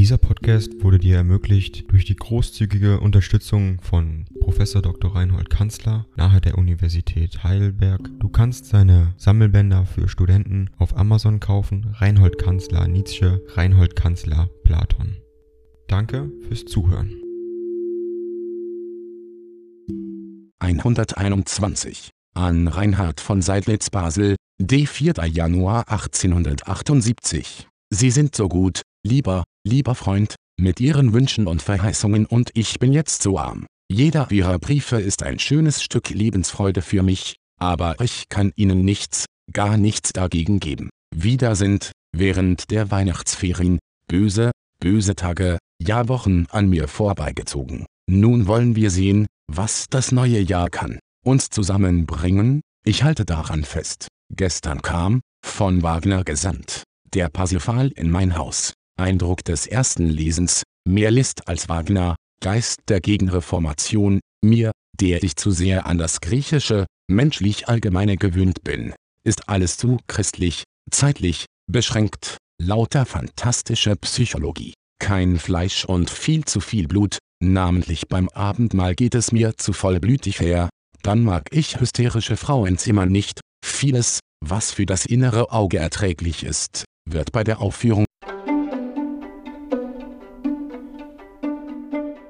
Dieser Podcast wurde dir ermöglicht durch die großzügige Unterstützung von Professor Dr. Reinhold Kanzler nahe der Universität Heidelberg. Du kannst seine Sammelbänder für Studenten auf Amazon kaufen. Reinhold Kanzler Nietzsche, Reinhold Kanzler Platon. Danke fürs Zuhören. 121 an Reinhard von Seidlitz Basel, D. 4. Januar 1878. Sie sind so gut, lieber, lieber Freund, mit Ihren Wünschen und Verheißungen und ich bin jetzt so arm. Jeder Ihrer Briefe ist ein schönes Stück Lebensfreude für mich, aber ich kann Ihnen nichts, gar nichts dagegen geben. Wieder sind, während der Weihnachtsferien, böse, böse Tage, ja Wochen an mir vorbeigezogen. Nun wollen wir sehen, was das neue Jahr kann. Uns zusammenbringen, ich halte daran fest. Gestern kam, von Wagner gesandt, der Parsifal in mein Haus. Eindruck des ersten Lesens, mehr List als Wagner, Geist der Gegenreformation, mir, der ich zu sehr an das Griechische, menschlich Allgemeine gewöhnt bin, ist alles zu christlich, zeitlich, beschränkt, lauter fantastische Psychologie, kein Fleisch und viel zu viel Blut, namentlich beim Abendmahl geht es mir zu vollblütig her, dann mag ich hysterische Frauenzimmer nicht, vieles, was für das innere Auge erträglich ist, wird bei der Aufführung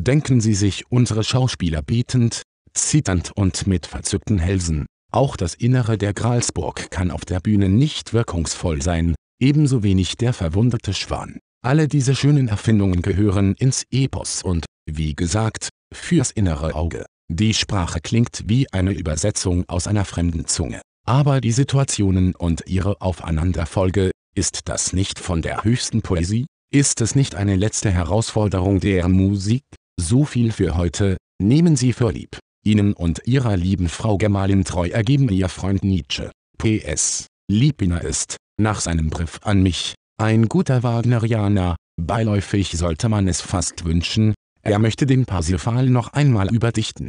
Denken Sie sich unsere Schauspieler betend, zitternd und mit verzückten Hälsen. Auch das Innere der Gralsburg kann auf der Bühne nicht wirkungsvoll sein, ebenso wenig der verwundete Schwan. Alle diese schönen Erfindungen gehören ins Epos und, wie gesagt, fürs innere Auge. Die Sprache klingt wie eine Übersetzung aus einer fremden Zunge. Aber die Situationen und ihre Aufeinanderfolge, ist das nicht von der höchsten Poesie? Ist es nicht eine letzte Herausforderung der Musik? So viel für heute, nehmen Sie für lieb. Ihnen und Ihrer lieben Frau Gemahlin treu ergeben Ihr Freund Nietzsche. P.S. Liebiner ist, nach seinem Brief an mich, ein guter Wagnerianer, beiläufig sollte man es fast wünschen, er möchte den Parsifal noch einmal überdichten.